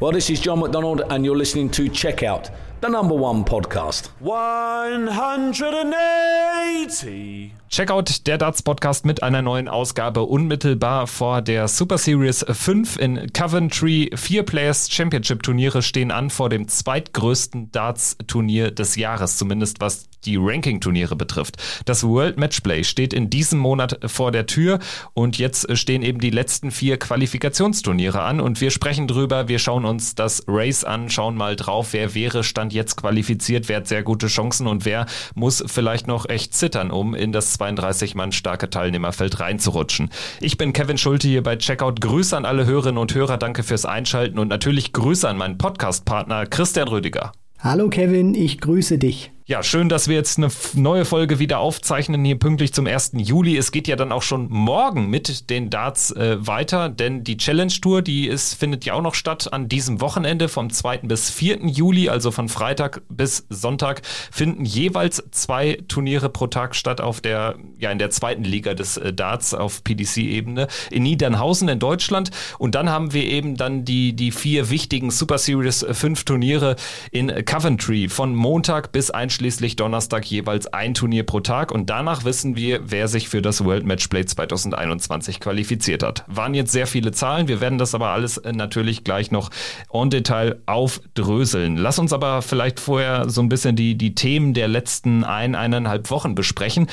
Well, this is John McDonald, and you're listening to Checkout, the number one podcast. 180. Checkout der Darts Podcast mit einer neuen Ausgabe unmittelbar vor der Super Series 5 in Coventry. Vier Players Championship Turniere stehen an vor dem zweitgrößten Darts Turnier des Jahres, zumindest was die Ranking-Turniere betrifft. Das World Matchplay steht in diesem Monat vor der Tür und jetzt stehen eben die letzten vier Qualifikationsturniere an und wir sprechen drüber, wir schauen uns das Race an, schauen mal drauf, wer wäre Stand jetzt qualifiziert, wer hat sehr gute Chancen und wer muss vielleicht noch echt zittern, um in das 32 Mann starke Teilnehmerfeld reinzurutschen. Ich bin Kevin Schulte hier bei Checkout. Grüße an alle Hörerinnen und Hörer, danke fürs Einschalten und natürlich Grüße an meinen Podcast-Partner Christian Rüdiger. Hallo Kevin, ich grüße dich. Ja, schön, dass wir jetzt eine neue Folge wieder aufzeichnen, hier pünktlich zum 1. Juli. Es geht ja dann auch schon morgen mit den Darts äh, weiter, denn die Challenge Tour, die ist, findet ja auch noch statt an diesem Wochenende vom 2. bis 4. Juli, also von Freitag bis Sonntag, finden jeweils zwei Turniere pro Tag statt auf der, ja, in der zweiten Liga des äh, Darts auf PDC-Ebene in Niedernhausen in Deutschland. Und dann haben wir eben dann die, die vier wichtigen Super Series 5 äh, Turniere in Coventry von Montag bis einschließlich einschließlich Donnerstag jeweils ein Turnier pro Tag und danach wissen wir, wer sich für das World Matchplay 2021 qualifiziert hat. Waren jetzt sehr viele Zahlen, wir werden das aber alles äh, natürlich gleich noch en Detail aufdröseln. Lass uns aber vielleicht vorher so ein bisschen die, die Themen der letzten ein, eineinhalb Wochen besprechen.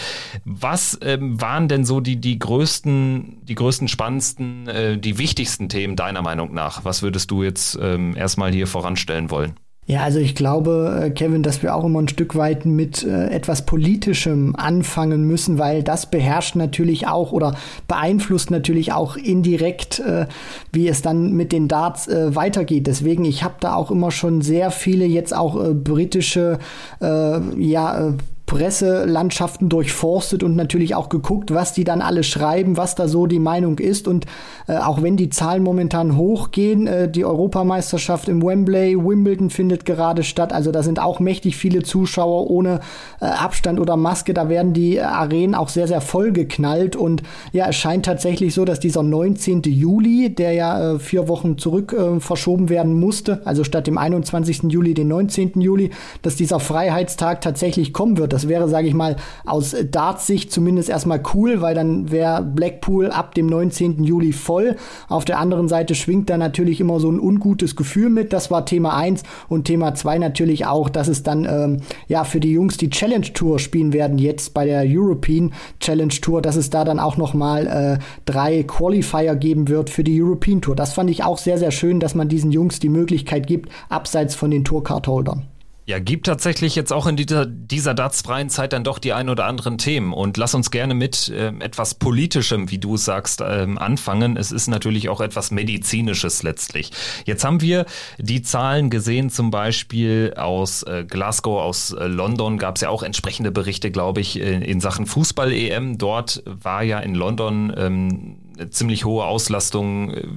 Was ähm, waren denn so die, die größten, die größten, spannendsten, äh, die wichtigsten Themen deiner Meinung nach? Was würdest du jetzt ähm, erstmal hier voranstellen wollen? Ja, also ich glaube, äh, Kevin, dass wir auch immer ein Stück weit mit äh, etwas Politischem anfangen müssen, weil das beherrscht natürlich auch oder beeinflusst natürlich auch indirekt, äh, wie es dann mit den Darts äh, weitergeht. Deswegen, ich habe da auch immer schon sehr viele jetzt auch äh, britische äh, ja, Presselandschaften durchforstet und natürlich auch geguckt, was die dann alle schreiben, was da so die Meinung ist. Und äh, auch wenn die Zahlen momentan hochgehen, äh, die Europameisterschaft im Wembley, Wimbledon findet gerade statt. Also da sind auch mächtig viele Zuschauer ohne äh, Abstand oder Maske. Da werden die äh, Arenen auch sehr, sehr voll geknallt. Und ja, es scheint tatsächlich so, dass dieser 19. Juli, der ja äh, vier Wochen zurück äh, verschoben werden musste, also statt dem 21. Juli den 19. Juli, dass dieser Freiheitstag tatsächlich kommen wird. Das wäre, sage ich mal, aus Darts-Sicht zumindest erstmal cool, weil dann wäre Blackpool ab dem 19. Juli voll. Auf der anderen Seite schwingt da natürlich immer so ein ungutes Gefühl mit. Das war Thema 1 und Thema 2 natürlich auch, dass es dann ähm, ja für die Jungs die Challenge Tour spielen werden jetzt bei der European Challenge Tour, dass es da dann auch noch mal äh, drei Qualifier geben wird für die European Tour. Das fand ich auch sehr sehr schön, dass man diesen Jungs die Möglichkeit gibt, abseits von den Tourcard-Holdern. Ja, gibt tatsächlich jetzt auch in dieser, dieser dartsfreien Zeit dann doch die ein oder anderen Themen. Und lass uns gerne mit äh, etwas Politischem, wie du sagst, ähm, anfangen. Es ist natürlich auch etwas Medizinisches letztlich. Jetzt haben wir die Zahlen gesehen, zum Beispiel aus äh, Glasgow, aus äh, London gab es ja auch entsprechende Berichte, glaube ich, in, in Sachen Fußball-EM. Dort war ja in London ähm, ziemlich hohe Auslastung äh,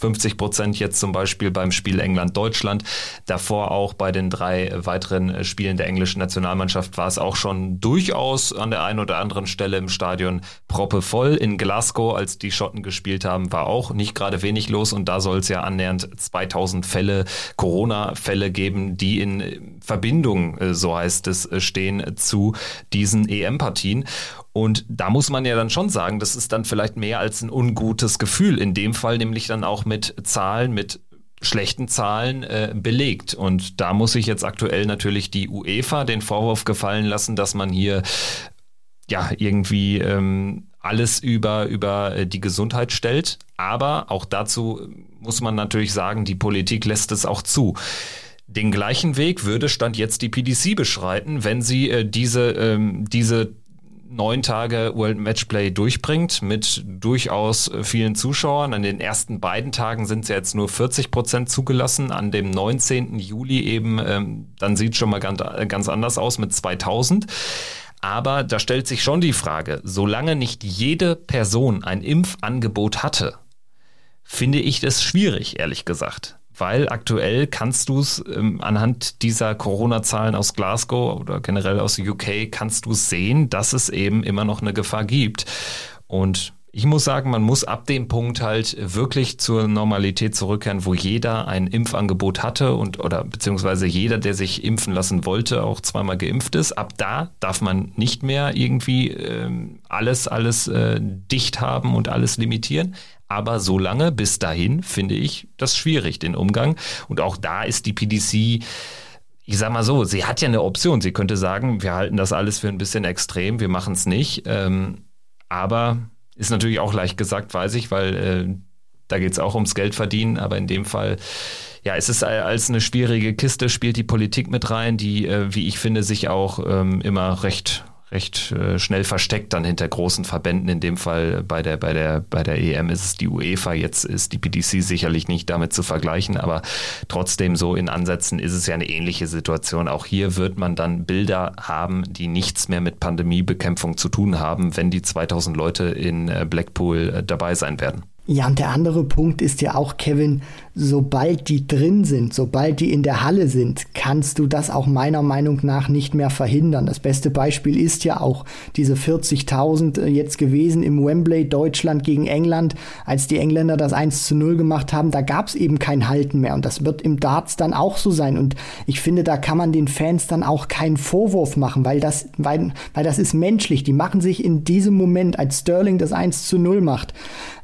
50 Prozent jetzt zum Beispiel beim Spiel England-Deutschland. Davor auch bei den drei weiteren äh, Spielen der englischen Nationalmannschaft war es auch schon durchaus an der einen oder anderen Stelle im Stadion proppevoll. In Glasgow, als die Schotten gespielt haben, war auch nicht gerade wenig los und da soll es ja annähernd 2000 Fälle, Corona-Fälle geben, die in Verbindung, äh, so heißt es, äh, stehen zu diesen EM-Partien. Und da muss man ja dann schon sagen, das ist dann vielleicht mehr als ein ungutes Gefühl. In dem Fall nämlich dann auch mit Zahlen, mit schlechten Zahlen äh, belegt. Und da muss sich jetzt aktuell natürlich die UEFA den Vorwurf gefallen lassen, dass man hier ja irgendwie ähm, alles über, über äh, die Gesundheit stellt. Aber auch dazu muss man natürlich sagen, die Politik lässt es auch zu. Den gleichen Weg würde Stand jetzt die PDC beschreiten, wenn sie äh, diese, ähm, diese neun Tage World Matchplay durchbringt mit durchaus vielen Zuschauern. An den ersten beiden Tagen sind ja jetzt nur 40 Prozent zugelassen. An dem 19. Juli eben, ähm, dann sieht schon mal ganz, ganz anders aus mit 2000. Aber da stellt sich schon die Frage, solange nicht jede Person ein Impfangebot hatte, finde ich das schwierig, ehrlich gesagt weil aktuell kannst du es ähm, anhand dieser Corona-Zahlen aus Glasgow oder generell aus UK kannst du sehen, dass es eben immer noch eine Gefahr gibt. Und Ich muss sagen, man muss ab dem Punkt halt wirklich zur Normalität zurückkehren, wo jeder ein Impfangebot hatte und oder beziehungsweise jeder, der sich impfen lassen wollte, auch zweimal geimpft ist. Ab da darf man nicht mehr irgendwie äh, alles alles äh, dicht haben und alles limitieren. Aber solange bis dahin finde ich das schwierig, den Umgang. Und auch da ist die PDC ich sag mal so, sie hat ja eine Option. Sie könnte sagen, wir halten das alles für ein bisschen extrem, wir machen es nicht. Ähm, aber ist natürlich auch leicht gesagt, weiß ich, weil äh, da geht es auch ums Geld verdienen, aber in dem Fall, ja, es ist als eine schwierige Kiste, spielt die Politik mit rein, die, äh, wie ich finde, sich auch ähm, immer recht recht äh, schnell versteckt dann hinter großen Verbänden. In dem Fall bei der, bei der, bei der EM ist es die UEFA, jetzt ist die PDC sicherlich nicht damit zu vergleichen, aber trotzdem so in Ansätzen ist es ja eine ähnliche Situation. Auch hier wird man dann Bilder haben, die nichts mehr mit Pandemiebekämpfung zu tun haben, wenn die 2000 Leute in äh, Blackpool äh, dabei sein werden. Ja, und der andere Punkt ist ja auch, Kevin, sobald die drin sind, sobald die in der Halle sind, kannst du das auch meiner Meinung nach nicht mehr verhindern. Das beste Beispiel ist ja auch diese 40.000 äh, jetzt gewesen im Wembley Deutschland gegen England, als die Engländer das 1 zu 0 gemacht haben, da gab es eben kein Halten mehr und das wird im Darts dann auch so sein und ich finde, da kann man den Fans dann auch keinen Vorwurf machen, weil das, weil, weil das ist menschlich. Die machen sich in diesem Moment, als Sterling das 1 zu 0 macht,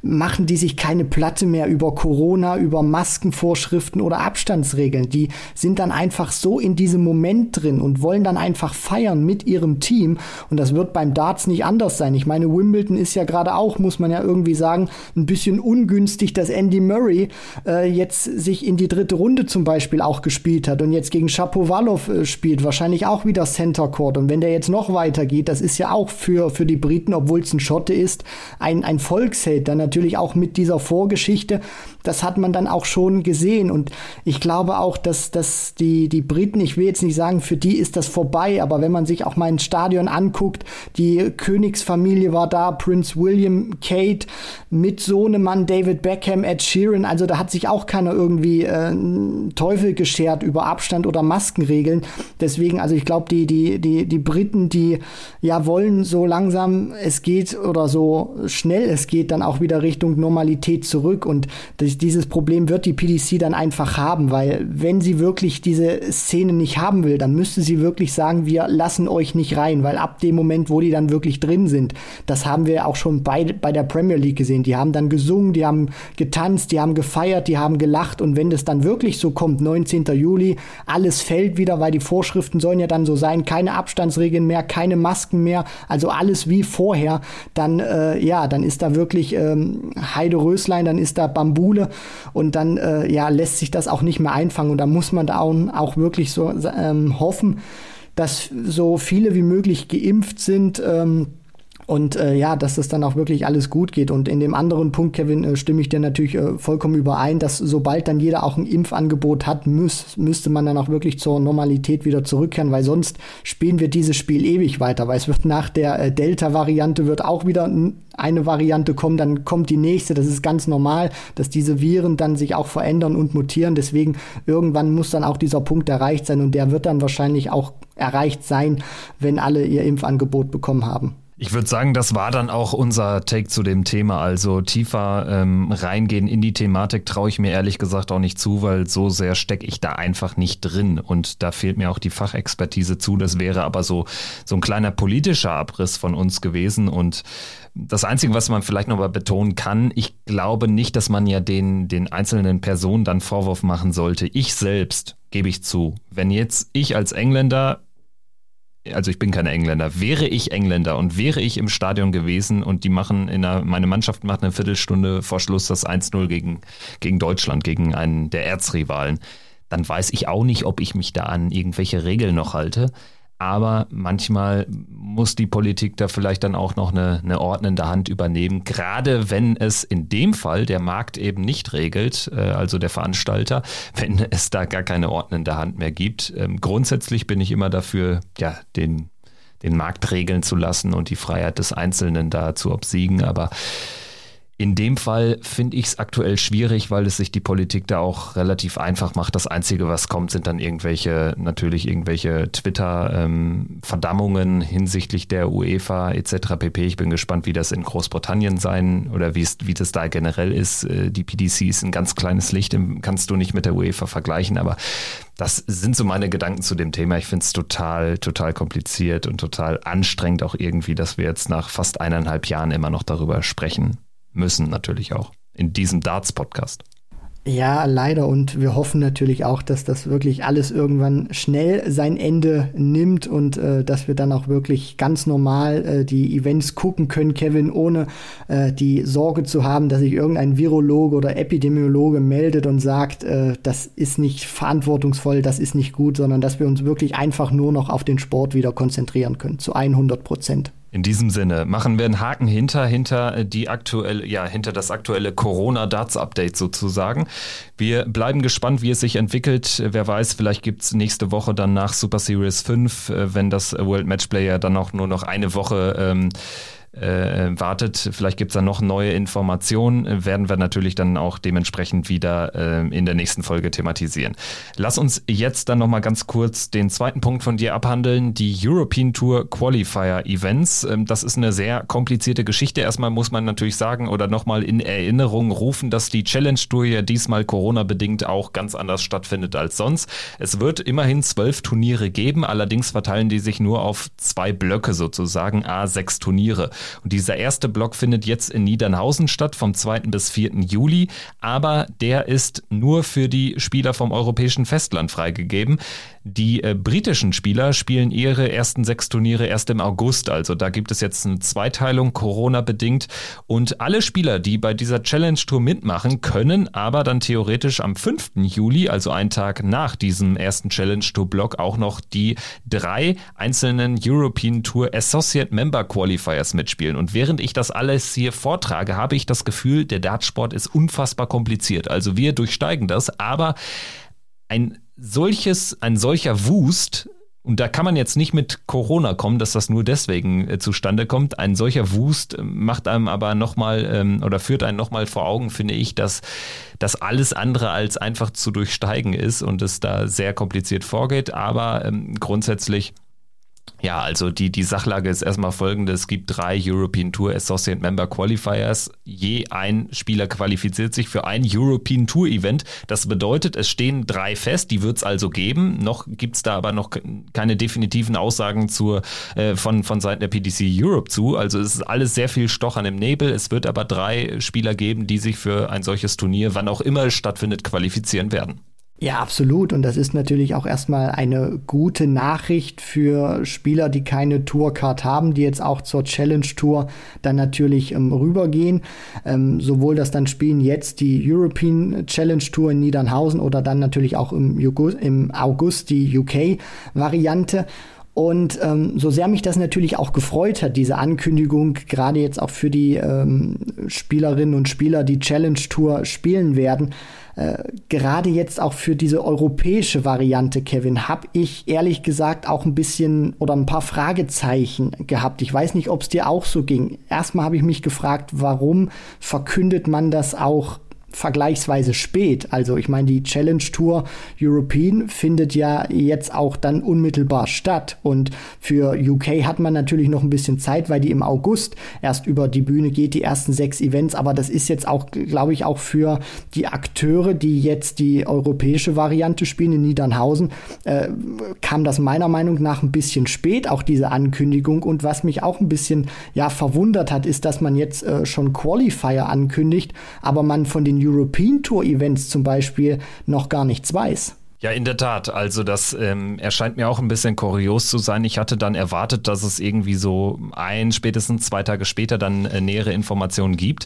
machen die sich keine Platte mehr über Corona, über Maskenvorschriften oder Abstandsregeln. Die sind dann einfach so in diesem Moment drin und wollen dann einfach feiern mit ihrem Team. Und das wird beim Darts nicht anders sein. Ich meine, Wimbledon ist ja gerade auch, muss man ja irgendwie sagen, ein bisschen ungünstig, dass Andy Murray äh, jetzt sich in die dritte Runde zum Beispiel auch gespielt hat und jetzt gegen Shapovalov äh, spielt. Wahrscheinlich auch wieder Center Court. Und wenn der jetzt noch weitergeht, das ist ja auch für, für die Briten, obwohl es ein Schotte ist, ein, ein Volksheld, dann natürlich auch mit dieser Vorgeschichte, das hat man dann auch schon gesehen. Und ich glaube auch, dass, dass die, die Briten, ich will jetzt nicht sagen, für die ist das vorbei, aber wenn man sich auch mal ein Stadion anguckt, die Königsfamilie war da, Prince William, Kate, mit Sohnemann David Beckham, Ed Sheeran, also da hat sich auch keiner irgendwie äh, Teufel geschert über Abstand oder Maskenregeln. Deswegen, also ich glaube, die, die, die, die Briten, die ja wollen so langsam es geht oder so schnell es geht, dann auch wieder Richtung Normalität zurück. Und das, dieses Problem wird die PDC dann einfach haben, weil wenn sie wirklich diese Szene nicht haben will, dann müsste sie wirklich sagen, wir lassen euch nicht rein, weil ab dem Moment, wo die dann wirklich drin sind, das haben wir auch schon bei, bei der Premier League gesehen. Die haben dann gesungen, die haben getanzt, die haben gefeiert, die haben gelacht und wenn das dann wirklich so kommt, 19. Juli, alles fällt wieder, weil die Vorschriften sollen ja dann so sein, keine Abstandsregeln mehr, keine Masken mehr, also alles wie vorher, dann äh, ja, dann ist da wirklich ähm, Heide Röslein, dann ist da Bambule und dann äh, ja, lässt sich das auch nicht mehr einfangen. Und da muss man da auch, auch wirklich so ähm, hoffen, dass so viele wie möglich geimpft sind. Ähm, und äh, ja, dass das dann auch wirklich alles gut geht. Und in dem anderen Punkt, Kevin, äh, stimme ich dir natürlich äh, vollkommen überein, dass sobald dann jeder auch ein Impfangebot hat, müß, müsste man dann auch wirklich zur Normalität wieder zurückkehren, weil sonst spielen wir dieses Spiel ewig weiter, weil es wird nach der äh, Delta-Variante wird auch wieder eine Variante kommen, dann kommt die nächste. Das ist ganz normal, dass diese Viren dann sich auch verändern und mutieren. Deswegen irgendwann muss dann auch dieser Punkt erreicht sein und der wird dann wahrscheinlich auch erreicht sein, wenn alle ihr Impfangebot bekommen haben. Ich würde sagen, das war dann auch unser Take zu dem Thema. Also tiefer ähm, reingehen in die Thematik traue ich mir ehrlich gesagt auch nicht zu, weil so sehr stecke ich da einfach nicht drin. Und da fehlt mir auch die Fachexpertise zu. Das wäre aber so, so ein kleiner politischer Abriss von uns gewesen. Und das Einzige, was man vielleicht noch mal betonen kann, ich glaube nicht, dass man ja den, den einzelnen Personen dann Vorwurf machen sollte. Ich selbst gebe ich zu. Wenn jetzt ich als Engländer also ich bin kein Engländer, wäre ich Engländer und wäre ich im Stadion gewesen und die machen in einer, meine Mannschaft macht eine Viertelstunde vor Schluss das 1-0 gegen, gegen Deutschland, gegen einen der Erzrivalen, dann weiß ich auch nicht, ob ich mich da an irgendwelche Regeln noch halte. Aber manchmal muss die Politik da vielleicht dann auch noch eine, eine ordnende Hand übernehmen, gerade wenn es in dem Fall der Markt eben nicht regelt, äh, also der Veranstalter, wenn es da gar keine ordnende Hand mehr gibt. Ähm, grundsätzlich bin ich immer dafür, ja, den, den Markt regeln zu lassen und die Freiheit des Einzelnen da zu obsiegen, aber In dem Fall finde ich es aktuell schwierig, weil es sich die Politik da auch relativ einfach macht. Das Einzige, was kommt, sind dann irgendwelche, natürlich irgendwelche Twitter-Verdammungen ähm, hinsichtlich der UEFA etc. pp. Ich bin gespannt, wie das in Großbritannien sein oder wie es, wie das da generell ist. Äh, die PDC ist ein ganz kleines Licht, kannst du nicht mit der UEFA vergleichen, aber das sind so meine Gedanken zu dem Thema. Ich finde es total, total kompliziert und total anstrengend auch irgendwie, dass wir jetzt nach fast eineinhalb Jahren immer noch darüber sprechen müssen natürlich auch in diesem Darts-Podcast. Ja, leider. Und wir hoffen natürlich auch, dass das wirklich alles irgendwann schnell sein Ende nimmt und äh, dass wir dann auch wirklich ganz normal äh, die Events gucken können, Kevin, ohne äh, die Sorge zu haben, dass sich irgendein Virologe oder Epidemiologe meldet und sagt, äh, das ist nicht verantwortungsvoll, das ist nicht gut, sondern dass wir uns wirklich einfach nur noch auf den Sport wieder konzentrieren können, zu 100 Prozent. In diesem Sinne machen wir einen Haken hinter, hinter die aktuelle, ja, hinter das aktuelle Corona-Darts-Update sozusagen. Wir bleiben gespannt, wie es sich entwickelt. Wer weiß, vielleicht gibt es nächste Woche dann nach Super Series 5, äh, wenn das World Matchplayer dann auch nur noch eine Woche ähm, äh, wartet. Vielleicht gibt es da noch neue Informationen, werden wir natürlich dann auch dementsprechend wieder äh, in der nächsten Folge thematisieren. Lass uns jetzt dann nochmal ganz kurz den zweiten Punkt von dir abhandeln, die European Tour Qualifier Events. Ähm, das ist eine sehr komplizierte Geschichte. Erstmal muss man natürlich sagen oder nochmal in Erinnerung rufen, dass die Challenge Tour ja diesmal Corona-bedingt auch ganz anders stattfindet als sonst. Es wird immerhin zwölf Turniere geben, allerdings verteilen die sich nur auf zwei Blöcke sozusagen, a sechs Turniere. Und dieser erste Block findet jetzt in Niedernhausen statt, vom 2. bis 4. Juli, aber der ist nur für die Spieler vom europäischen Festland freigegeben. Die äh, britischen Spieler spielen ihre ersten sechs Turniere erst im August, also da gibt es jetzt eine Zweiteilung Corona bedingt und alle Spieler, die bei dieser Challenge Tour mitmachen, können aber dann theoretisch am 5. Juli, also einen Tag nach diesem ersten Challenge Tour Block, auch noch die drei einzelnen European Tour Associate Member Qualifiers mitspielen. Und während ich das alles hier vortrage, habe ich das Gefühl, der Dartsport ist unfassbar kompliziert. Also wir durchsteigen das, aber ein solches, ein solcher Wust, und da kann man jetzt nicht mit Corona kommen, dass das nur deswegen äh, zustande kommt. Ein solcher Wust macht einem aber nochmal ähm, oder führt einen nochmal vor Augen, finde ich, dass das alles andere als einfach zu durchsteigen ist und es da sehr kompliziert vorgeht. Aber ähm, grundsätzlich ja, also die, die Sachlage ist erstmal folgende. Es gibt drei European Tour Associate Member Qualifiers. Je ein Spieler qualifiziert sich für ein European Tour Event. Das bedeutet, es stehen drei fest, die wird es also geben. Noch gibt es da aber noch keine definitiven Aussagen zur, äh, von, von Seiten der PDC Europe zu. Also es ist alles sehr viel Stochern im Nebel. Es wird aber drei Spieler geben, die sich für ein solches Turnier, wann auch immer es stattfindet, qualifizieren werden. Ja, absolut. Und das ist natürlich auch erstmal eine gute Nachricht für Spieler, die keine Tourcard haben, die jetzt auch zur Challenge Tour dann natürlich ähm, rübergehen. Ähm, sowohl das dann spielen jetzt die European Challenge Tour in Niedernhausen oder dann natürlich auch im, August, im August die UK-Variante. Und ähm, so sehr mich das natürlich auch gefreut hat, diese Ankündigung, gerade jetzt auch für die ähm, Spielerinnen und Spieler, die Challenge Tour spielen werden, äh, gerade jetzt auch für diese europäische Variante, Kevin, habe ich ehrlich gesagt auch ein bisschen oder ein paar Fragezeichen gehabt. Ich weiß nicht, ob es dir auch so ging. Erstmal habe ich mich gefragt, warum verkündet man das auch vergleichsweise spät. Also ich meine, die Challenge Tour European findet ja jetzt auch dann unmittelbar statt. Und für UK hat man natürlich noch ein bisschen Zeit, weil die im August erst über die Bühne geht, die ersten sechs Events. Aber das ist jetzt auch, glaube ich, auch für die Akteure, die jetzt die europäische Variante spielen in Niedernhausen, äh, kam das meiner Meinung nach ein bisschen spät, auch diese Ankündigung. Und was mich auch ein bisschen ja verwundert hat, ist, dass man jetzt äh, schon Qualifier ankündigt, aber man von den European Tour Events zum Beispiel noch gar nichts weiß. Ja, in der Tat. Also das ähm, erscheint mir auch ein bisschen kurios zu sein. Ich hatte dann erwartet, dass es irgendwie so ein, spätestens zwei Tage später dann äh, nähere Informationen gibt.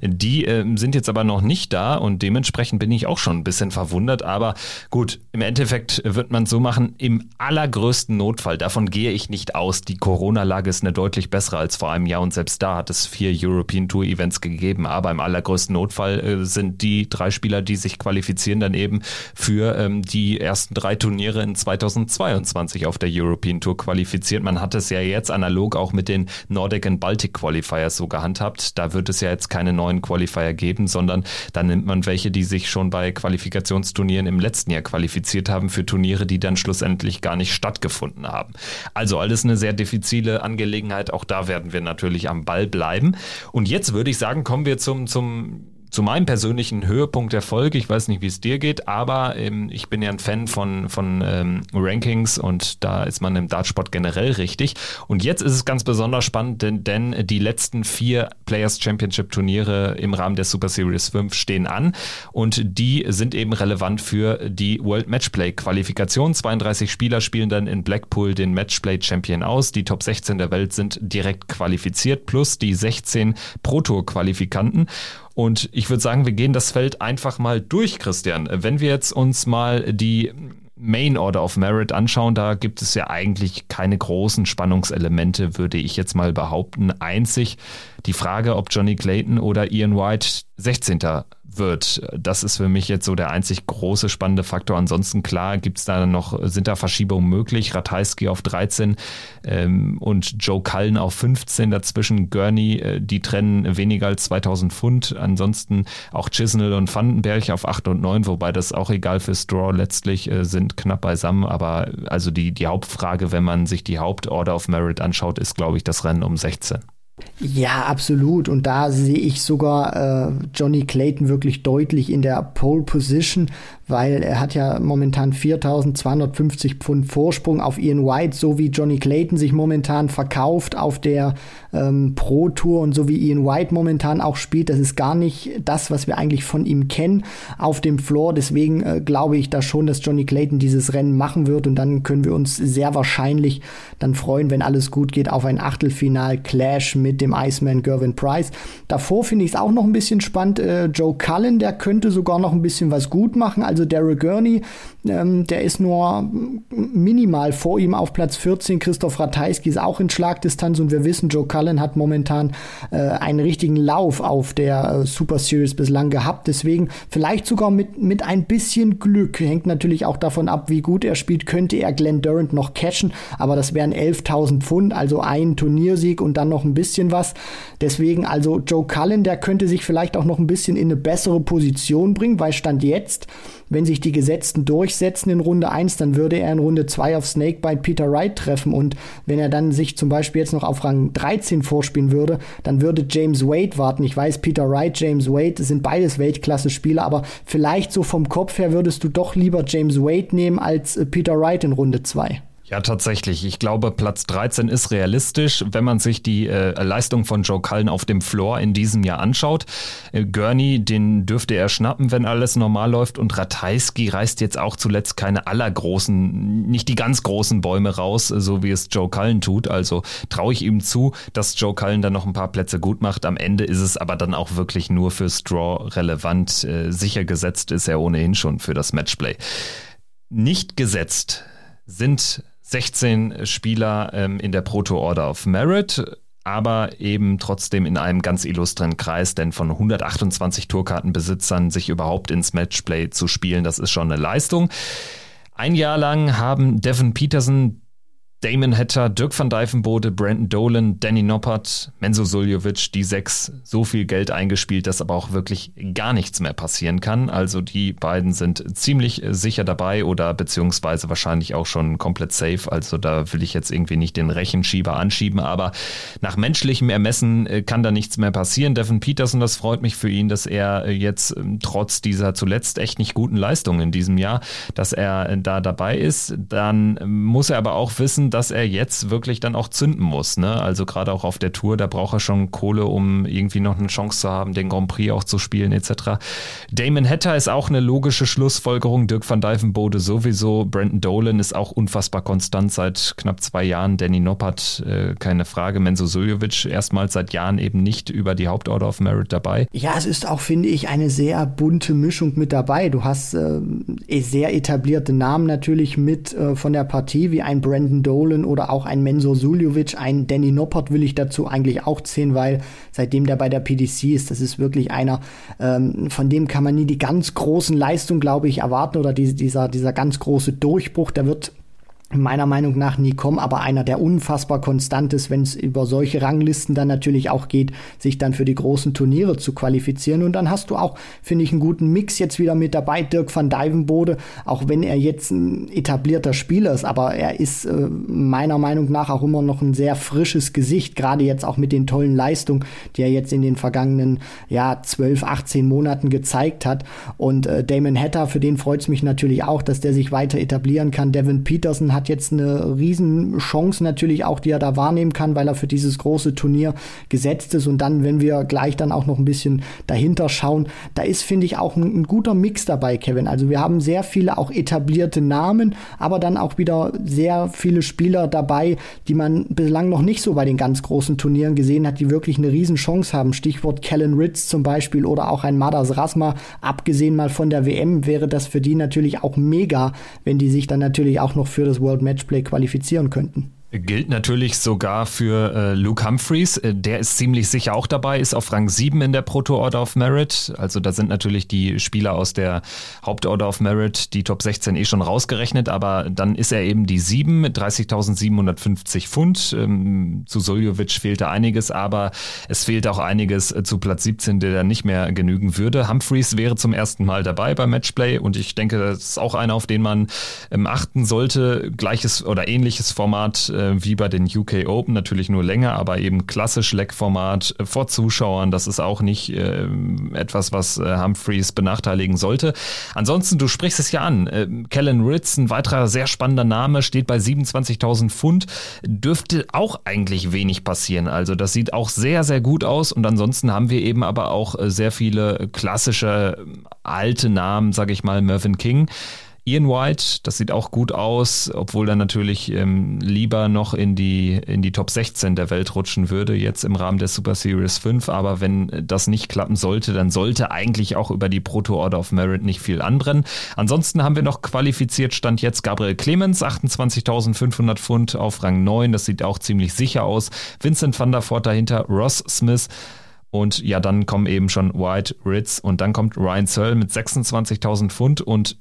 Die äh, sind jetzt aber noch nicht da und dementsprechend bin ich auch schon ein bisschen verwundert. Aber gut, im Endeffekt wird man so machen, im allergrößten Notfall, davon gehe ich nicht aus. Die Corona-Lage ist eine deutlich bessere als vor einem Jahr und selbst da hat es vier European Tour Events gegeben. Aber im allergrößten Notfall äh, sind die drei Spieler, die sich qualifizieren, dann eben für ähm, die ersten drei Turniere in 2022 auf der European Tour qualifiziert. Man hat es ja jetzt analog auch mit den Nordic and Baltic Qualifiers so gehandhabt. Da wird es ja jetzt keine neuen Qualifier geben, sondern da nimmt man welche, die sich schon bei Qualifikationsturnieren im letzten Jahr qualifiziert haben für Turniere, die dann schlussendlich gar nicht stattgefunden haben. Also alles eine sehr diffizile Angelegenheit. Auch da werden wir natürlich am Ball bleiben. Und jetzt würde ich sagen, kommen wir zum, zum zu meinem persönlichen Höhepunkt der Folge. Ich weiß nicht, wie es dir geht, aber ähm, ich bin ja ein Fan von, von ähm, Rankings und da ist man im Dartsport generell richtig. Und jetzt ist es ganz besonders spannend, denn, denn die letzten vier Players Championship Turniere im Rahmen der Super Series 5 stehen an und die sind eben relevant für die World Matchplay Qualifikation. 32 Spieler spielen dann in Blackpool den Matchplay Champion aus. Die Top 16 der Welt sind direkt qualifiziert plus die 16 Pro Tour Qualifikanten. Und ich würde sagen, wir gehen das Feld einfach mal durch, Christian. Wenn wir jetzt uns mal die Main Order of Merit anschauen, da gibt es ja eigentlich keine großen Spannungselemente, würde ich jetzt mal behaupten. Einzig die Frage, ob Johnny Clayton oder Ian White 16 wird. Das ist für mich jetzt so der einzig große spannende Faktor. Ansonsten klar gibt's da noch, sind da Verschiebungen möglich. Ratajski auf 13 ähm, und Joe Cullen auf 15 dazwischen. Gurney, äh, die trennen weniger als 2000 Pfund. Ansonsten auch Chisnell und Vandenberg auf 8 und 9, wobei das auch egal für Straw letztlich äh, sind knapp beisammen. Aber also die, die Hauptfrage, wenn man sich die Hauptorder of Merit anschaut, ist, glaube ich, das Rennen um 16. Ja, absolut. Und da sehe ich sogar äh, Johnny Clayton wirklich deutlich in der Pole Position, weil er hat ja momentan 4.250 Pfund Vorsprung auf Ian White, so wie Johnny Clayton sich momentan verkauft auf der ähm, Pro Tour und so wie Ian White momentan auch spielt. Das ist gar nicht das, was wir eigentlich von ihm kennen auf dem Floor. Deswegen äh, glaube ich da schon, dass Johnny Clayton dieses Rennen machen wird und dann können wir uns sehr wahrscheinlich dann freuen, wenn alles gut geht, auf ein Achtelfinal-Clash mit dem Iceman Gervin Price. Davor finde ich es auch noch ein bisschen spannend. Äh, Joe Cullen, der könnte sogar noch ein bisschen was gut machen. Also Derek Gurney, ähm, der ist nur minimal vor ihm auf Platz 14. Christoph Ratajski ist auch in Schlagdistanz und wir wissen, Joe Cullen hat momentan äh, einen richtigen Lauf auf der äh, Super Series bislang gehabt. Deswegen vielleicht sogar mit, mit ein bisschen Glück. Hängt natürlich auch davon ab, wie gut er spielt. Könnte er Glenn Durant noch catchen, aber das wären 11.000 Pfund, also ein Turniersieg und dann noch ein bisschen was. Deswegen also Joe Cullen, der könnte sich vielleicht auch noch ein bisschen in eine bessere Position bringen, weil Stand jetzt wenn sich die Gesetzten durchsetzen in Runde 1, dann würde er in Runde 2 auf Snakebite Peter Wright treffen. Und wenn er dann sich zum Beispiel jetzt noch auf Rang 13 vorspielen würde, dann würde James Wade warten. Ich weiß, Peter Wright, James Wade sind beides Weltklasse-Spieler, aber vielleicht so vom Kopf her würdest du doch lieber James Wade nehmen als äh, Peter Wright in Runde 2. Ja, tatsächlich. Ich glaube, Platz 13 ist realistisch, wenn man sich die äh, Leistung von Joe Cullen auf dem Floor in diesem Jahr anschaut. Äh, Gurney, den dürfte er schnappen, wenn alles normal läuft. Und Ratajski reißt jetzt auch zuletzt keine allergroßen, nicht die ganz großen Bäume raus, so wie es Joe Cullen tut. Also traue ich ihm zu, dass Joe Cullen dann noch ein paar Plätze gut macht. Am Ende ist es aber dann auch wirklich nur für Straw relevant. Äh, sicher gesetzt ist er ohnehin schon für das Matchplay. Nicht gesetzt sind 16 Spieler ähm, in der Proto Order of Merit, aber eben trotzdem in einem ganz illustren Kreis, denn von 128 Tourkartenbesitzern sich überhaupt ins Matchplay zu spielen, das ist schon eine Leistung. Ein Jahr lang haben Devin Peterson, Damon Hatter, Dirk van Dijvenbode, Brandon Dolan, Danny Noppert, Menzo Suljovic, die sechs so viel Geld eingespielt, dass aber auch wirklich gar nichts mehr passieren kann. Also die beiden sind ziemlich sicher dabei oder beziehungsweise wahrscheinlich auch schon komplett safe. Also da will ich jetzt irgendwie nicht den Rechenschieber anschieben, aber nach menschlichem Ermessen äh, kann da nichts mehr passieren. Devin Peterson, das freut mich für ihn, dass er jetzt ähm, trotz dieser zuletzt echt nicht guten Leistungen in diesem Jahr, dass er äh, da dabei ist. Dann muss er aber auch wissen, dass er jetzt wirklich dann auch zünden muss. Ne? Also gerade auch auf der Tour, da braucht er schon Kohle, um irgendwie noch eine Chance zu haben, den Grand Prix auch zu spielen etc. Damon Hatter ist auch eine logische Schlussfolgerung. Dirk van Dijvenbode sowieso. Brandon Dolan ist auch unfassbar konstant seit knapp zwei Jahren. Danny Noppert, äh, keine Frage. Menzo Suljovic erstmals seit Jahren eben nicht über die Hauptorder of Merit dabei. Ja, es ist auch, finde ich, eine sehr bunte Mischung mit dabei. Du hast äh, sehr etablierte Namen natürlich mit äh, von der Partie, wie ein Brandon Dolan Dolan oder auch ein Mensur Suljovic, ein Danny Noppert will ich dazu eigentlich auch zählen, weil seitdem der bei der PDC ist, das ist wirklich einer, ähm, von dem kann man nie die ganz großen Leistungen, glaube ich, erwarten oder die, dieser, dieser ganz große Durchbruch, der wird meiner Meinung nach nie kommen, aber einer, der unfassbar konstant ist, wenn es über solche Ranglisten dann natürlich auch geht, sich dann für die großen Turniere zu qualifizieren. Und dann hast du auch, finde ich, einen guten Mix jetzt wieder mit dabei. Dirk van Dijvenbode, auch wenn er jetzt ein etablierter Spieler ist, aber er ist äh, meiner Meinung nach auch immer noch ein sehr frisches Gesicht, gerade jetzt auch mit den tollen Leistungen, die er jetzt in den vergangenen ja, 12, 18 Monaten gezeigt hat. Und äh, Damon Hatter, für den freut es mich natürlich auch, dass der sich weiter etablieren kann. Devin Peterson hat hat jetzt eine Riesenchance natürlich auch, die er da wahrnehmen kann, weil er für dieses große Turnier gesetzt ist. Und dann, wenn wir gleich dann auch noch ein bisschen dahinter schauen, da ist, finde ich, auch ein, ein guter Mix dabei, Kevin. Also wir haben sehr viele auch etablierte Namen, aber dann auch wieder sehr viele Spieler dabei, die man bislang noch nicht so bei den ganz großen Turnieren gesehen hat, die wirklich eine Riesenchance haben. Stichwort Kellen Ritz zum Beispiel oder auch ein Madas Rasma. Abgesehen mal von der WM wäre das für die natürlich auch mega, wenn die sich dann natürlich auch noch für das World World Matchplay qualifizieren könnten. Gilt natürlich sogar für äh, Luke Humphreys. Äh, der ist ziemlich sicher auch dabei, ist auf Rang 7 in der Proto Order of Merit. Also da sind natürlich die Spieler aus der Hauptorder of Merit, die Top 16 eh schon rausgerechnet, aber dann ist er eben die 7 mit 30.750 Pfund. Ähm, zu Soljovic fehlte einiges, aber es fehlt auch einiges äh, zu Platz 17, der dann nicht mehr genügen würde. Humphreys wäre zum ersten Mal dabei beim Matchplay und ich denke, das ist auch einer, auf den man ähm, achten sollte. Gleiches oder ähnliches Format äh, äh, wie bei den UK Open, natürlich nur länger, aber eben klassisch Leckformat äh, vor Zuschauern. Das ist auch nicht äh, etwas, was äh, Humphreys benachteiligen sollte. Ansonsten, du sprichst es ja an. Äh, Kellen Ritz, ein weiterer sehr spannender Name, steht bei 27.000 Pfund. Dürfte auch eigentlich wenig passieren. Also das sieht auch sehr, sehr gut aus. Und ansonsten haben wir eben aber auch äh, sehr viele klassische alte Namen, sage ich mal, Mervyn King. Ian White, das sieht auch gut aus, obwohl er natürlich ähm, lieber noch in die, in die Top 16 der Welt rutschen würde, jetzt im Rahmen der Super Series 5. Aber wenn das nicht klappen sollte, dann sollte eigentlich auch über die Proto Order of Merit nicht viel anbrennen. Ansonsten haben wir noch qualifiziert, stand jetzt Gabriel Clemens, 28.500 Pfund auf Rang 9. Das sieht auch ziemlich sicher aus. Vincent van der Voort dahinter, Ross Smith. Und ja, dann kommen eben schon White, Ritz und dann kommt Ryan Searle mit 26.000 Pfund und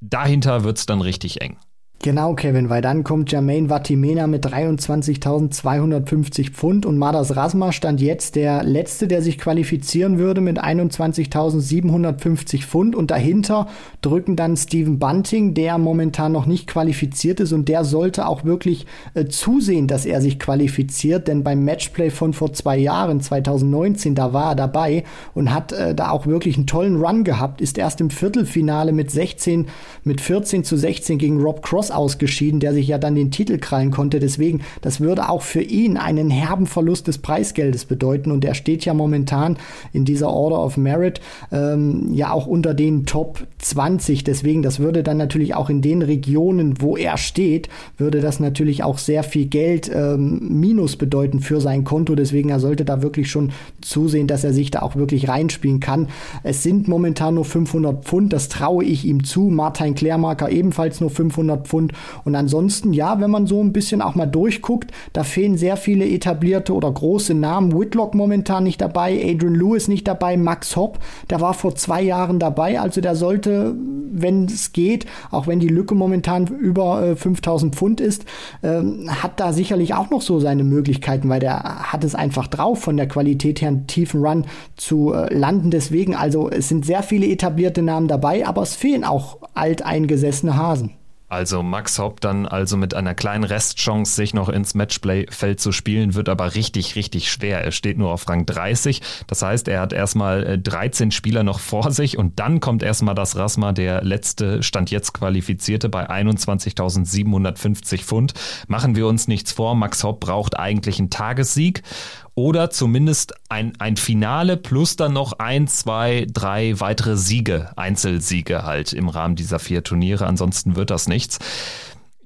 dahinter wird es dann richtig eng. Genau, Kevin, weil dann kommt Jermaine Vatimena mit 23.250 Pfund und Madas Rasma stand jetzt der letzte, der sich qualifizieren würde mit 21.750 Pfund. Und dahinter drücken dann Steven Bunting, der momentan noch nicht qualifiziert ist. Und der sollte auch wirklich äh, zusehen, dass er sich qualifiziert, denn beim Matchplay von vor zwei Jahren, 2019, da war er dabei und hat äh, da auch wirklich einen tollen Run gehabt, ist erst im Viertelfinale mit 16, mit 14 zu 16 gegen Rob Cross ausgeschieden, der sich ja dann den Titel krallen konnte. Deswegen, das würde auch für ihn einen herben Verlust des Preisgeldes bedeuten. Und er steht ja momentan in dieser Order of Merit ähm, ja auch unter den Top 20. Deswegen, das würde dann natürlich auch in den Regionen, wo er steht, würde das natürlich auch sehr viel Geld ähm, minus bedeuten für sein Konto. Deswegen, er sollte da wirklich schon zusehen, dass er sich da auch wirklich reinspielen kann. Es sind momentan nur 500 Pfund, das traue ich ihm zu. Martin Klärmarker ebenfalls nur 500 Pfund. Und, und ansonsten, ja, wenn man so ein bisschen auch mal durchguckt, da fehlen sehr viele etablierte oder große Namen. Whitlock momentan nicht dabei, Adrian Lewis nicht dabei, Max Hopp, der war vor zwei Jahren dabei, also der sollte, wenn es geht, auch wenn die Lücke momentan über äh, 5000 Pfund ist, äh, hat da sicherlich auch noch so seine Möglichkeiten, weil der hat es einfach drauf, von der Qualität her einen tiefen Run zu äh, landen. Deswegen, also es sind sehr viele etablierte Namen dabei, aber es fehlen auch alteingesessene Hasen. Also Max Hopp dann also mit einer kleinen Restchance, sich noch ins Matchplay-Feld zu spielen, wird aber richtig, richtig schwer. Er steht nur auf Rang 30. Das heißt, er hat erstmal 13 äh, Spieler noch vor sich und dann kommt erstmal das Rasma, der letzte Stand jetzt qualifizierte bei 21.750 Pfund. Machen wir uns nichts vor, Max Hopp braucht eigentlich einen Tagessieg oder zumindest ein, ein Finale plus dann noch ein, zwei, drei weitere Siege, Einzelsiege halt im Rahmen dieser vier Turniere. Ansonsten wird das nichts.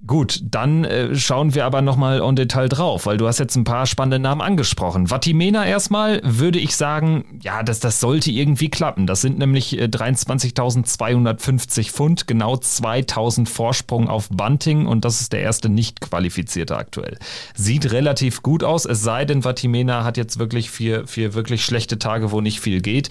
Gut, dann äh, schauen wir aber nochmal en Detail drauf, weil du hast jetzt ein paar spannende Namen angesprochen. Vatimena erstmal würde ich sagen, ja, das, das sollte irgendwie klappen. Das sind nämlich äh, 23.250 Pfund, genau 2000 Vorsprung auf Bunting und das ist der erste nicht qualifizierte aktuell. Sieht relativ gut aus, es sei denn, Vatimena hat jetzt wirklich vier, vier wirklich schlechte Tage, wo nicht viel geht.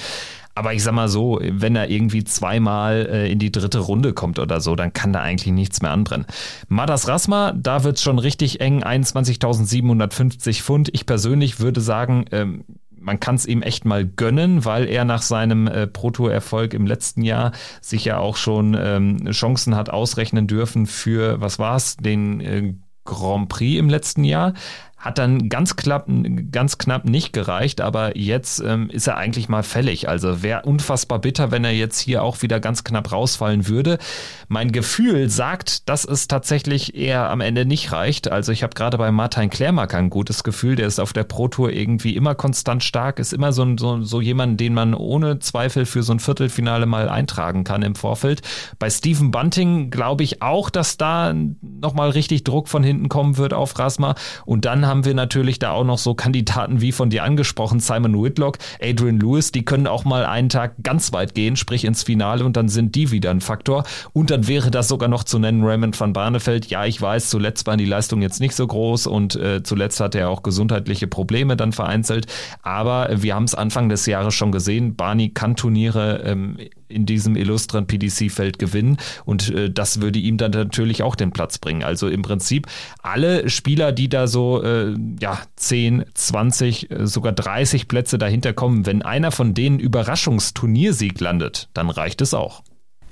Aber ich sag mal so, wenn er irgendwie zweimal äh, in die dritte Runde kommt oder so, dann kann da eigentlich nichts mehr anbrennen. Madas Rasma, da wird's schon richtig eng, 21.750 Pfund. Ich persönlich würde sagen, ähm, man kann es ihm echt mal gönnen, weil er nach seinem äh, Proto-Erfolg im letzten Jahr sich ja auch schon ähm, Chancen hat ausrechnen dürfen für, was war's, den äh, Grand Prix im letzten Jahr. Hat dann ganz knapp, ganz knapp nicht gereicht, aber jetzt ähm, ist er eigentlich mal fällig. Also wäre unfassbar bitter, wenn er jetzt hier auch wieder ganz knapp rausfallen würde. Mein Gefühl sagt, dass es tatsächlich eher am Ende nicht reicht. Also ich habe gerade bei Martin Klärmark ein gutes Gefühl. Der ist auf der Pro Tour irgendwie immer konstant stark, ist immer so, so, so jemand, den man ohne Zweifel für so ein Viertelfinale mal eintragen kann im Vorfeld. Bei Stephen Bunting glaube ich auch, dass da nochmal richtig Druck von hinten kommen wird auf Rasma. Und dann haben wir natürlich da auch noch so Kandidaten wie von dir angesprochen, Simon Whitlock, Adrian Lewis, die können auch mal einen Tag ganz weit gehen, sprich ins Finale und dann sind die wieder ein Faktor. Und dann wäre das sogar noch zu nennen Raymond van Barneveld. Ja, ich weiß, zuletzt waren die Leistungen jetzt nicht so groß und äh, zuletzt hatte er auch gesundheitliche Probleme dann vereinzelt. Aber wir haben es Anfang des Jahres schon gesehen, Barney kann Turniere ähm, in diesem illustren PDC-Feld gewinnen und äh, das würde ihm dann natürlich auch den Platz bringen. Also im Prinzip alle Spieler, die da so äh, ja 10, 20, äh, sogar 30 Plätze dahinter kommen, wenn einer von denen Überraschungsturniersieg landet, dann reicht es auch.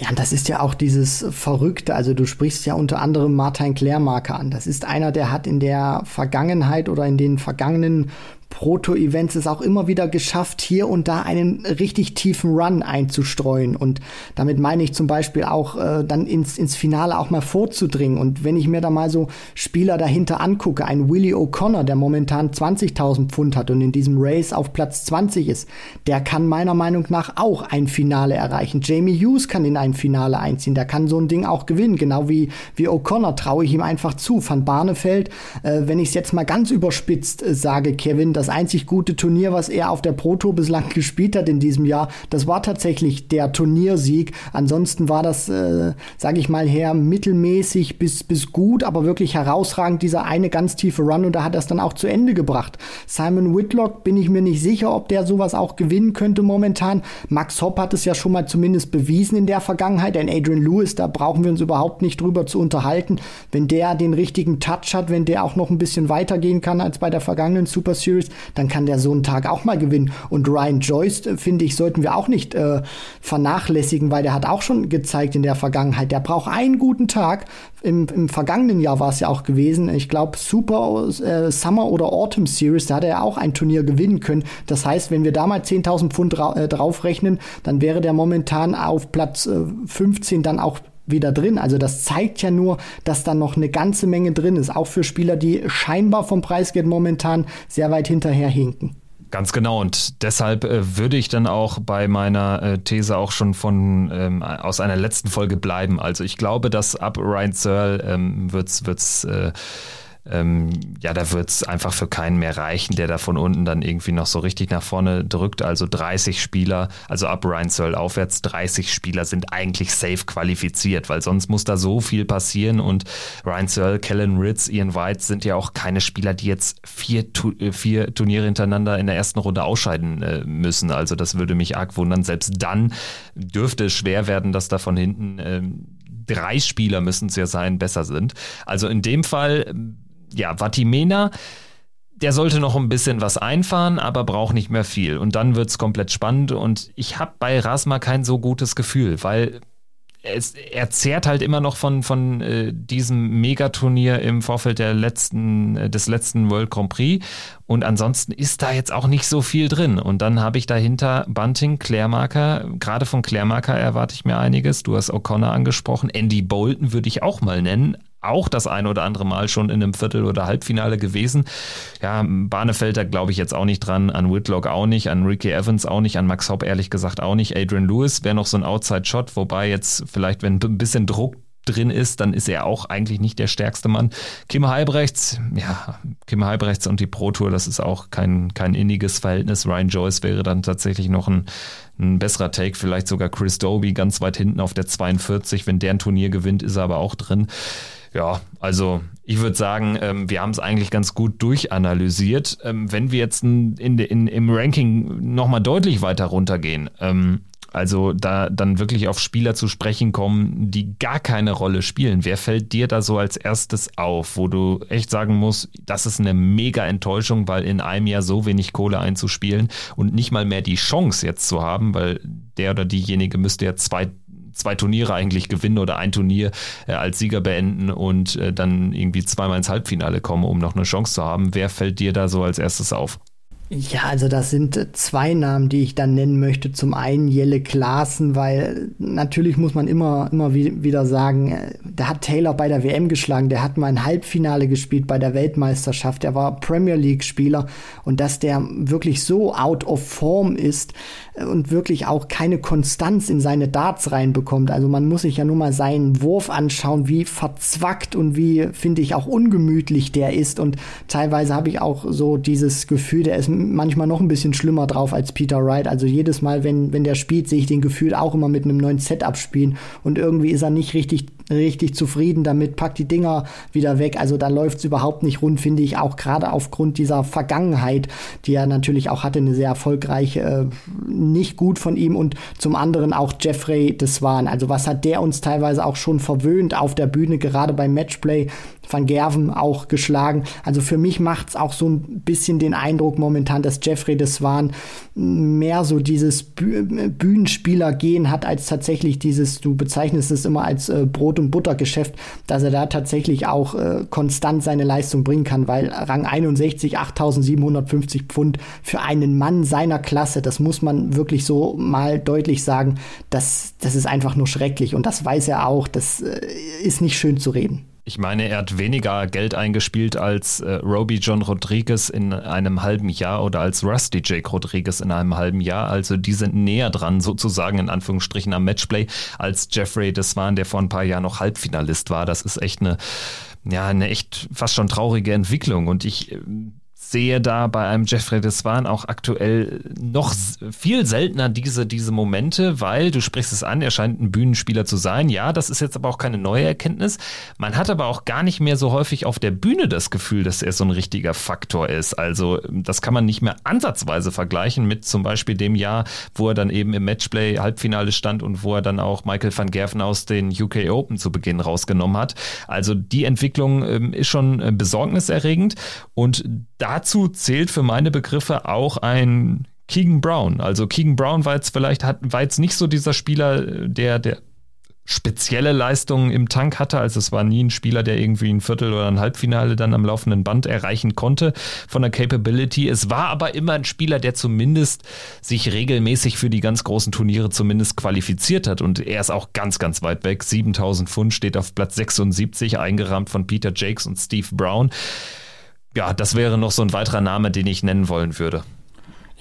Ja, das ist ja auch dieses Verrückte. Also du sprichst ja unter anderem Martin Klärmarker an. Das ist einer, der hat in der Vergangenheit oder in den vergangenen Proto-Events es auch immer wieder geschafft, hier und da einen richtig tiefen Run einzustreuen. Und damit meine ich zum Beispiel auch, äh, dann ins, ins Finale auch mal vorzudringen. Und wenn ich mir da mal so Spieler dahinter angucke, ein Willie O'Connor, der momentan 20.000 Pfund hat und in diesem Race auf Platz 20 ist, der kann meiner Meinung nach auch ein Finale erreichen. Jamie Hughes kann in ein Finale einziehen, der kann so ein Ding auch gewinnen. Genau wie, wie O'Connor traue ich ihm einfach zu. Van Barnefeld, äh, wenn ich es jetzt mal ganz überspitzt äh, sage, Kevin, das einzig gute Turnier, was er auf der Pro Tour bislang gespielt hat in diesem Jahr, das war tatsächlich der Turniersieg. Ansonsten war das, äh, sage ich mal her, mittelmäßig bis, bis gut, aber wirklich herausragend dieser eine ganz tiefe Run und da hat er es dann auch zu Ende gebracht. Simon Whitlock bin ich mir nicht sicher, ob der sowas auch gewinnen könnte momentan. Max Hopp hat es ja schon mal zumindest bewiesen in der Vergangenheit. Denn Adrian Lewis, da brauchen wir uns überhaupt nicht drüber zu unterhalten. Wenn der den richtigen Touch hat, wenn der auch noch ein bisschen weitergehen kann als bei der vergangenen Super Series, dann kann der so einen Tag auch mal gewinnen. Und Ryan Joyce, äh, finde ich, sollten wir auch nicht äh, vernachlässigen, weil der hat auch schon gezeigt in der Vergangenheit, der braucht einen guten Tag. Im, im vergangenen Jahr war es ja auch gewesen. Ich glaube, Super äh, Summer oder Autumn Series, da hat er ja auch ein Turnier gewinnen können. Das heißt, wenn wir da mal 10.000 Pfund äh, draufrechnen, dann wäre der momentan auf Platz äh, 15 dann auch wieder drin. Also das zeigt ja nur, dass da noch eine ganze Menge drin ist, auch für Spieler, die scheinbar vom Preisgeld momentan sehr weit hinterher hinken. Ganz genau und deshalb äh, würde ich dann auch bei meiner äh, These auch schon von ähm, aus einer letzten Folge bleiben. Also ich glaube, dass ab Ryan Searle ähm, wird's wird's äh, ähm, ja, da wird es einfach für keinen mehr reichen, der da von unten dann irgendwie noch so richtig nach vorne drückt. Also 30 Spieler, also ab Ryan Searle aufwärts, 30 Spieler sind eigentlich safe qualifiziert, weil sonst muss da so viel passieren und Ryan Searle, Kellen Ritz, Ian White sind ja auch keine Spieler, die jetzt vier, äh, vier Turniere hintereinander in der ersten Runde ausscheiden äh, müssen. Also das würde mich arg wundern. Selbst dann dürfte es schwer werden, dass da von hinten äh, drei Spieler müssen es ja sein, besser sind. Also in dem Fall ja, Vatimena, der sollte noch ein bisschen was einfahren, aber braucht nicht mehr viel. Und dann wird es komplett spannend. Und ich habe bei Rasma kein so gutes Gefühl, weil es, er zehrt halt immer noch von, von äh, diesem Megaturnier im Vorfeld der letzten, äh, des letzten World Grand Prix. Und ansonsten ist da jetzt auch nicht so viel drin. Und dann habe ich dahinter Bunting, Klärmarker. Gerade von Klärmarker erwarte ich mir einiges. Du hast O'Connor angesprochen. Andy Bolton würde ich auch mal nennen auch das ein oder andere Mal schon in einem Viertel- oder Halbfinale gewesen. Ja, Barnefeld, da glaube ich jetzt auch nicht dran, an Whitlock auch nicht, an Ricky Evans auch nicht, an Max Hopp ehrlich gesagt auch nicht. Adrian Lewis wäre noch so ein Outside-Shot, wobei jetzt vielleicht, wenn ein bisschen Druck drin ist, dann ist er auch eigentlich nicht der stärkste Mann. Kim Halbrechts, ja, Kim Halbrechts und die Pro Tour, das ist auch kein, kein inniges Verhältnis. Ryan Joyce wäre dann tatsächlich noch ein, ein besserer Take, vielleicht sogar Chris Doby ganz weit hinten auf der 42. Wenn der ein Turnier gewinnt, ist er aber auch drin. Ja, also ich würde sagen, ähm, wir haben es eigentlich ganz gut durchanalysiert. Ähm, wenn wir jetzt in, in, im Ranking nochmal deutlich weiter runtergehen, ähm, also da dann wirklich auf Spieler zu sprechen kommen, die gar keine Rolle spielen. Wer fällt dir da so als erstes auf, wo du echt sagen musst, das ist eine mega Enttäuschung, weil in einem Jahr so wenig Kohle einzuspielen und nicht mal mehr die Chance jetzt zu haben, weil der oder diejenige müsste ja zwei zwei Turniere eigentlich gewinnen oder ein Turnier äh, als Sieger beenden und äh, dann irgendwie zweimal ins Halbfinale kommen, um noch eine Chance zu haben. Wer fällt dir da so als erstes auf? Ja, also das sind zwei Namen, die ich dann nennen möchte. Zum einen Jelle Klaassen, weil natürlich muss man immer, immer wieder sagen, äh, der hat Taylor bei der WM geschlagen, der hat mal ein Halbfinale gespielt bei der Weltmeisterschaft, der war Premier League Spieler und dass der wirklich so out of form ist äh, und wirklich auch keine Konstanz in seine Darts reinbekommt. Also man muss sich ja nur mal seinen Wurf anschauen, wie verzwackt und wie, finde ich, auch ungemütlich der ist und teilweise habe ich auch so dieses Gefühl, der ist manchmal noch ein bisschen schlimmer drauf als Peter Wright. Also jedes Mal, wenn, wenn der spielt, sehe ich den Gefühl auch immer mit einem neuen Setup spielen. Und irgendwie ist er nicht richtig, richtig zufrieden damit, packt die Dinger wieder weg. Also da läuft es überhaupt nicht rund, finde ich, auch gerade aufgrund dieser Vergangenheit, die er natürlich auch hatte, eine sehr erfolgreiche, äh, nicht gut von ihm. Und zum anderen auch Jeffrey Deswan. Also was hat der uns teilweise auch schon verwöhnt auf der Bühne, gerade beim Matchplay. Van Gerven auch geschlagen. Also für mich macht es auch so ein bisschen den Eindruck momentan, dass Jeffrey Deswan mehr so dieses Bühnenspieler-Gehen hat, als tatsächlich dieses, du bezeichnest es immer als äh, Brot- und Buttergeschäft, dass er da tatsächlich auch äh, konstant seine Leistung bringen kann, weil Rang 61, 8750 Pfund für einen Mann seiner Klasse, das muss man wirklich so mal deutlich sagen, das, das ist einfach nur schrecklich und das weiß er auch, das äh, ist nicht schön zu reden. Ich meine, er hat weniger Geld eingespielt als äh, Roby John Rodriguez in einem halben Jahr oder als Rusty Jake Rodriguez in einem halben Jahr. Also die sind näher dran, sozusagen in Anführungsstrichen am Matchplay, als Jeffrey Deswan, der vor ein paar Jahren noch Halbfinalist war. Das ist echt eine ja, eine echt fast schon traurige Entwicklung. Und ich sehe da bei einem Jeffrey Desvan auch aktuell noch viel seltener diese, diese Momente, weil du sprichst es an, er scheint ein Bühnenspieler zu sein. Ja, das ist jetzt aber auch keine neue Erkenntnis. Man hat aber auch gar nicht mehr so häufig auf der Bühne das Gefühl, dass er so ein richtiger Faktor ist. Also das kann man nicht mehr ansatzweise vergleichen mit zum Beispiel dem Jahr, wo er dann eben im Matchplay Halbfinale stand und wo er dann auch Michael van Gerven aus den UK Open zu Beginn rausgenommen hat. Also die Entwicklung ähm, ist schon äh, besorgniserregend und dazu zählt für meine Begriffe auch ein Keegan Brown. Also Keegan Brown war jetzt vielleicht, hat, war jetzt nicht so dieser Spieler, der, der spezielle Leistungen im Tank hatte. Also es war nie ein Spieler, der irgendwie ein Viertel oder ein Halbfinale dann am laufenden Band erreichen konnte von der Capability. Es war aber immer ein Spieler, der zumindest sich regelmäßig für die ganz großen Turniere zumindest qualifiziert hat. Und er ist auch ganz, ganz weit weg. 7000 Pfund steht auf Platz 76, eingerahmt von Peter Jakes und Steve Brown ja, das wäre noch so ein weiterer Name, den ich nennen wollen würde.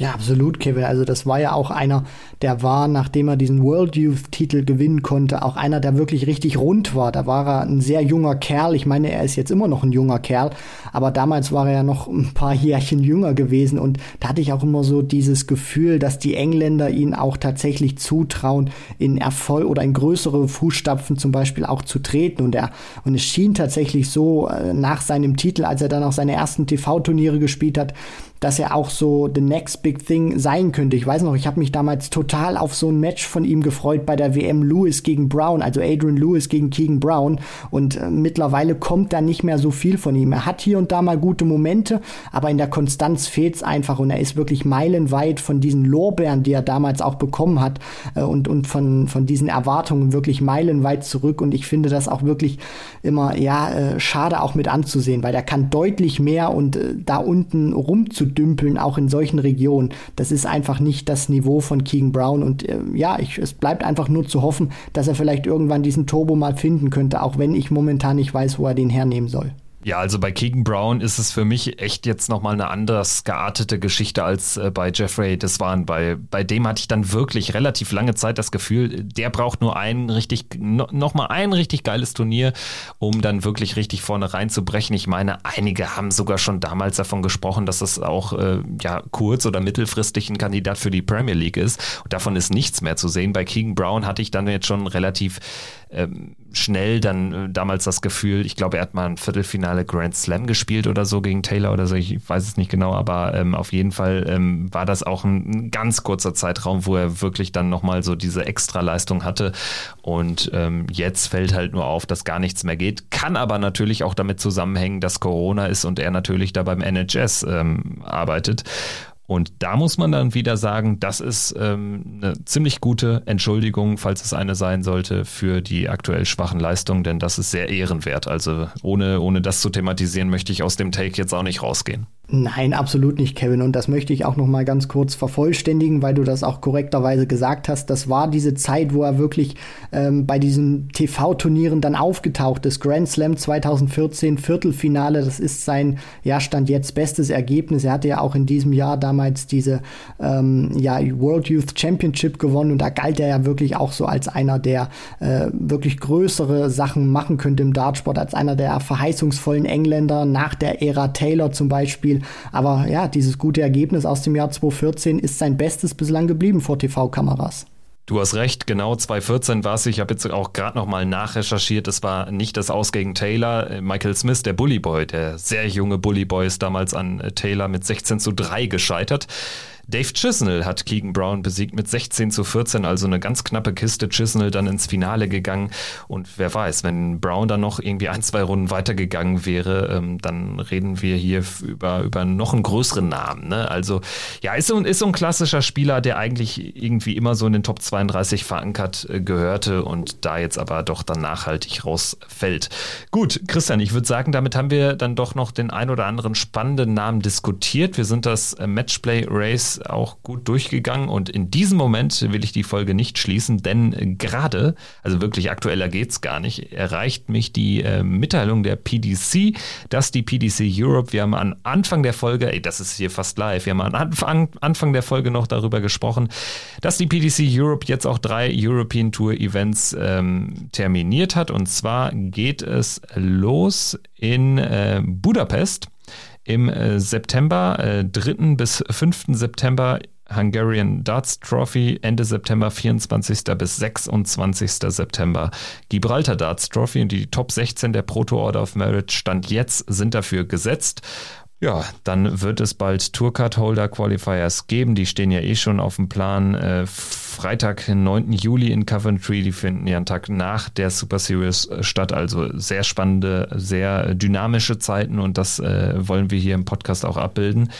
Ja, absolut, Kevin. Also das war ja auch einer, der war, nachdem er diesen World Youth Titel gewinnen konnte, auch einer, der wirklich richtig rund war. Da war er ein sehr junger Kerl. Ich meine, er ist jetzt immer noch ein junger Kerl, aber damals war er ja noch ein paar Jährchen jünger gewesen und da hatte ich auch immer so dieses Gefühl, dass die Engländer ihn auch tatsächlich zutrauen, in Erfolg oder in größere Fußstapfen zum Beispiel auch zu treten und er, und es schien tatsächlich so äh, nach seinem Titel, als er dann auch seine ersten TV-Turniere gespielt hat, dass er auch so the next big thing sein könnte. Ich weiß noch, ich habe mich damals total auf so ein Match von ihm gefreut bei der WM Lewis gegen Brown, also Adrian Lewis gegen Keegan Brown. Und äh, mittlerweile kommt da nicht mehr so viel von ihm. Er hat hier und da mal gute Momente, aber in der Konstanz fehlt's einfach und er ist wirklich meilenweit von diesen Lorbeeren, die er damals auch bekommen hat äh, und, und von, von diesen Erwartungen wirklich meilenweit zurück. Und ich finde das auch wirklich immer, ja, äh, schade auch mit anzusehen, weil er kann deutlich mehr und äh, da unten rumzu dümpeln, auch in solchen Regionen. Das ist einfach nicht das Niveau von Keegan Brown. Und äh, ja, ich, es bleibt einfach nur zu hoffen, dass er vielleicht irgendwann diesen Turbo mal finden könnte, auch wenn ich momentan nicht weiß, wo er den hernehmen soll. Ja, also bei Keegan Brown ist es für mich echt jetzt nochmal eine anders geartete Geschichte als äh, bei Jeffrey Deswan. Bei, bei dem hatte ich dann wirklich relativ lange Zeit das Gefühl, der braucht nur ein richtig, no, nochmal ein richtig geiles Turnier, um dann wirklich richtig vorne reinzubrechen. Ich meine, einige haben sogar schon damals davon gesprochen, dass das auch äh, ja, kurz- oder mittelfristig ein Kandidat für die Premier League ist. Und davon ist nichts mehr zu sehen. Bei Keegan Brown hatte ich dann jetzt schon relativ ähm, schnell dann äh, damals das Gefühl, ich glaube, er hat mal ein Viertelfinale Grand Slam gespielt oder so gegen Taylor oder so, ich weiß es nicht genau, aber ähm, auf jeden Fall ähm, war das auch ein, ein, ganz kurzer Zeitraum, wo er wirklich dann nochmal so diese Extraleistung hatte. Und ähm, jetzt fällt halt nur auf, dass gar nichts mehr geht, kann aber natürlich auch damit zusammenhängen, dass Corona ist und er natürlich da beim NHS ähm, arbeitet und da muss man dann wieder sagen, das ist ähm, eine ziemlich gute Entschuldigung, falls es eine sein sollte, für die aktuell schwachen Leistungen, denn das ist sehr ehrenwert. Also ohne, ohne das zu thematisieren, möchte ich aus dem Take jetzt auch nicht rausgehen. Nein, absolut nicht, Kevin. Und das möchte ich auch noch mal ganz kurz vervollständigen, weil du das auch korrekterweise gesagt hast. Das war diese Zeit, wo er wirklich ähm, bei diesen TV-Turnieren dann aufgetaucht ist. Grand Slam 2014, Viertelfinale. Das ist sein, ja, Stand jetzt bestes Ergebnis. Er hatte ja auch in diesem Jahr damals diese, ähm, ja, World Youth Championship gewonnen. Und da galt er ja wirklich auch so als einer, der äh, wirklich größere Sachen machen könnte im Dartsport, als einer der verheißungsvollen Engländer nach der Ära Taylor zum Beispiel. Aber ja, dieses gute Ergebnis aus dem Jahr 2014 ist sein bestes bislang geblieben vor TV-Kameras. Du hast recht, genau 2014 war es. Ich habe jetzt auch gerade nochmal nachrecherchiert. Es war nicht das Aus gegen Taylor. Michael Smith, der Bullyboy, der sehr junge Bullyboy, ist damals an Taylor mit 16 zu 3 gescheitert. Dave Chisnell hat Keegan Brown besiegt mit 16 zu 14, also eine ganz knappe Kiste. Chisnell dann ins Finale gegangen und wer weiß, wenn Brown dann noch irgendwie ein, zwei Runden weitergegangen wäre, ähm, dann reden wir hier über, über noch einen größeren Namen. Ne? Also ja, ist so, ist so ein klassischer Spieler, der eigentlich irgendwie immer so in den Top 32 verankert äh, gehörte und da jetzt aber doch dann nachhaltig rausfällt. Gut, Christian, ich würde sagen, damit haben wir dann doch noch den ein oder anderen spannenden Namen diskutiert. Wir sind das äh, Matchplay Race auch gut durchgegangen. Und in diesem Moment will ich die Folge nicht schließen, denn gerade, also wirklich aktueller geht's gar nicht, erreicht mich die äh, Mitteilung der PDC, dass die PDC Europe, wir haben am Anfang der Folge, ey, das ist hier fast live, wir haben am Anfang, Anfang der Folge noch darüber gesprochen, dass die PDC Europe jetzt auch drei European Tour Events ähm, terminiert hat. Und zwar geht es los in äh, Budapest im äh, September, äh, 3. bis 5. September Hungarian Darts Trophy, Ende September 24. bis 26. September Gibraltar Darts Trophy und die Top 16 der Proto Order of Merit Stand jetzt sind dafür gesetzt. Ja, dann wird es bald Tourcard-Holder Qualifiers geben. Die stehen ja eh schon auf dem Plan. Äh, Freitag, 9. Juli in Coventry. Die finden ja einen Tag nach der Super Series äh, statt. Also sehr spannende, sehr dynamische Zeiten und das äh, wollen wir hier im Podcast auch abbilden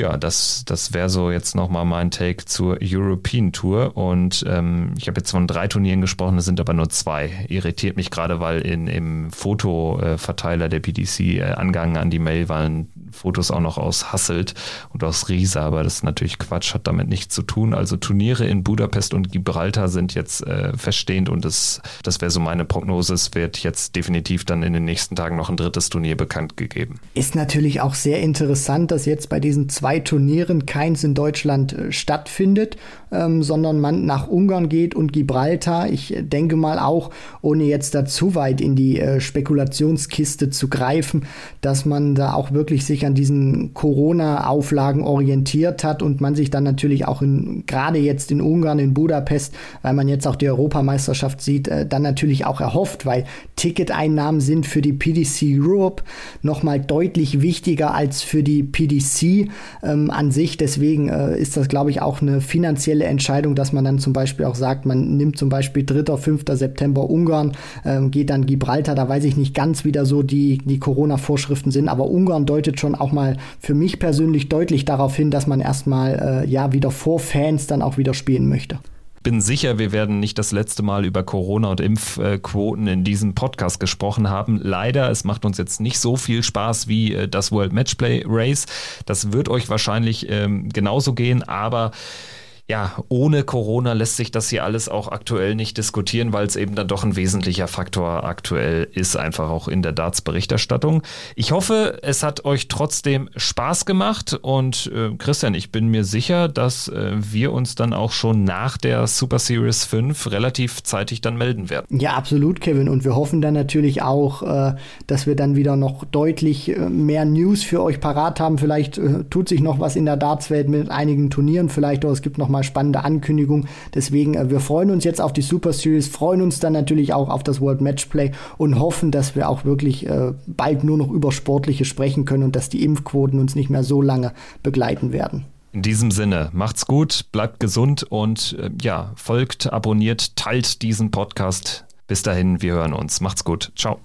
ja, das, das wäre so jetzt nochmal mein Take zur European Tour. Und ähm, ich habe jetzt von drei Turnieren gesprochen, es sind aber nur zwei. Irritiert mich gerade, weil in, im Fotoverteiler der PDC äh, angehangen an die Mail waren Fotos auch noch aus Hasselt und aus Riesa, aber das ist natürlich Quatsch, hat damit nichts zu tun. Also Turniere in Budapest und Gibraltar sind jetzt äh, feststehend und das, das wäre so meine Prognose. Es wird jetzt definitiv dann in den nächsten Tagen noch ein drittes Turnier bekannt gegeben. Ist natürlich auch sehr interessant, dass jetzt bei diesen zwei Turnieren keins in Deutschland äh, stattfindet, ähm, sondern man nach Ungarn geht und Gibraltar. Ich denke mal auch, ohne jetzt da zu weit in die äh, Spekulationskiste zu greifen, dass man da auch wirklich sich an diesen Corona-Auflagen orientiert hat und man sich dann natürlich auch in, gerade jetzt in Ungarn, in Budapest, weil man jetzt auch die Europameisterschaft sieht, äh, dann natürlich auch erhofft, weil Ticketeinnahmen sind für die PDC Europe nochmal deutlich wichtiger als für die PDC ähm, an sich. Deswegen äh, ist das, glaube ich, auch eine finanzielle Entscheidung, dass man dann zum Beispiel auch sagt, man nimmt zum Beispiel 3., 5. September Ungarn, ähm, geht dann Gibraltar. Da weiß ich nicht ganz, wie da so die, die Corona-Vorschriften sind, aber Ungarn deutet schon auch mal für mich persönlich deutlich darauf hin, dass man erstmal äh, ja wieder vor Fans dann auch wieder spielen möchte bin sicher, wir werden nicht das letzte Mal über Corona und Impfquoten in diesem Podcast gesprochen haben. Leider, es macht uns jetzt nicht so viel Spaß wie äh, das World Matchplay Race. Das wird euch wahrscheinlich ähm, genauso gehen, aber ja, ohne Corona lässt sich das hier alles auch aktuell nicht diskutieren, weil es eben dann doch ein wesentlicher Faktor aktuell ist, einfach auch in der Darts-Berichterstattung. Ich hoffe, es hat euch trotzdem Spaß gemacht und äh, Christian, ich bin mir sicher, dass äh, wir uns dann auch schon nach der Super Series 5 relativ zeitig dann melden werden. Ja, absolut, Kevin. Und wir hoffen dann natürlich auch, äh, dass wir dann wieder noch deutlich äh, mehr News für euch parat haben. Vielleicht äh, tut sich noch was in der Darts-Welt mit einigen Turnieren, vielleicht oder es gibt noch mal spannende Ankündigung. Deswegen, äh, wir freuen uns jetzt auf die Super Series, freuen uns dann natürlich auch auf das World Matchplay und hoffen, dass wir auch wirklich äh, bald nur noch über Sportliche sprechen können und dass die Impfquoten uns nicht mehr so lange begleiten werden. In diesem Sinne, macht's gut, bleibt gesund und äh, ja, folgt, abonniert, teilt diesen Podcast. Bis dahin, wir hören uns. Macht's gut. Ciao.